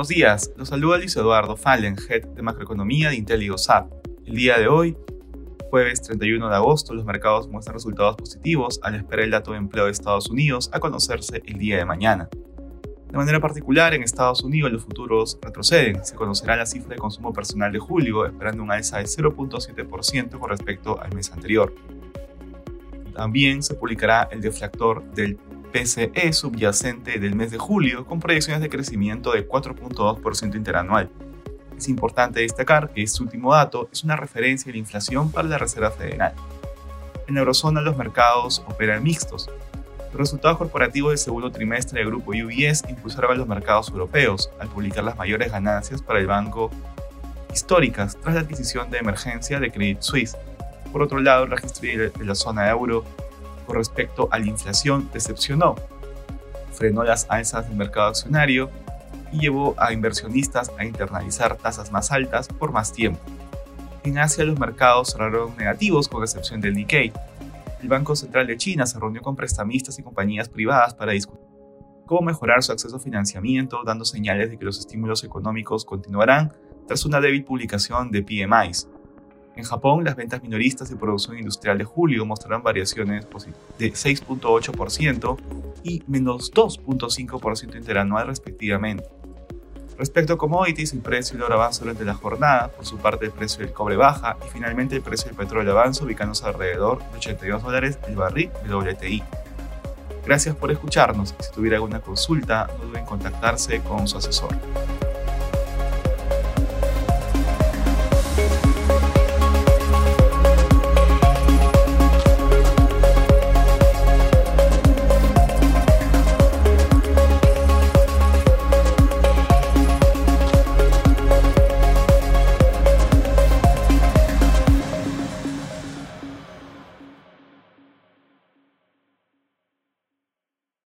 Buenos días, los saluda Luis Eduardo Fallen, Head de Macroeconomía de IntelliGoSat. El día de hoy, jueves 31 de agosto, los mercados muestran resultados positivos al esperar el dato de empleo de Estados Unidos a conocerse el día de mañana. De manera particular, en Estados Unidos los futuros retroceden. Se conocerá la cifra de consumo personal de julio, esperando un alza de 0.7% con respecto al mes anterior. También se publicará el deflactor del PCE subyacente del mes de julio con proyecciones de crecimiento de 4.2% interanual. Es importante destacar que este último dato es una referencia a la inflación para la Reserva Federal. En la eurozona los mercados operan mixtos. Los resultados corporativos del segundo trimestre del grupo UBS impulsaron a los mercados europeos al publicar las mayores ganancias para el banco históricas tras la adquisición de emergencia de Credit Suisse. Por otro lado, el registro de la zona de euro respecto a la inflación decepcionó, frenó las alzas del mercado accionario y llevó a inversionistas a internalizar tasas más altas por más tiempo. En Asia los mercados cerraron negativos con excepción del Nikkei. El Banco Central de China se reunió con prestamistas y compañías privadas para discutir cómo mejorar su acceso a financiamiento, dando señales de que los estímulos económicos continuarán tras una débil publicación de PMIs, en Japón, las ventas minoristas de producción industrial de julio mostraron variaciones de 6.8% y menos 2.5% interanual respectivamente. Respecto a commodities, el precio del oro avanza durante la jornada, por su parte el precio del cobre baja y finalmente el precio del petróleo avanza ubicándose alrededor de 82 dólares el barril de WTI. Gracias por escucharnos si tuviera alguna consulta no duden en contactarse con su asesor.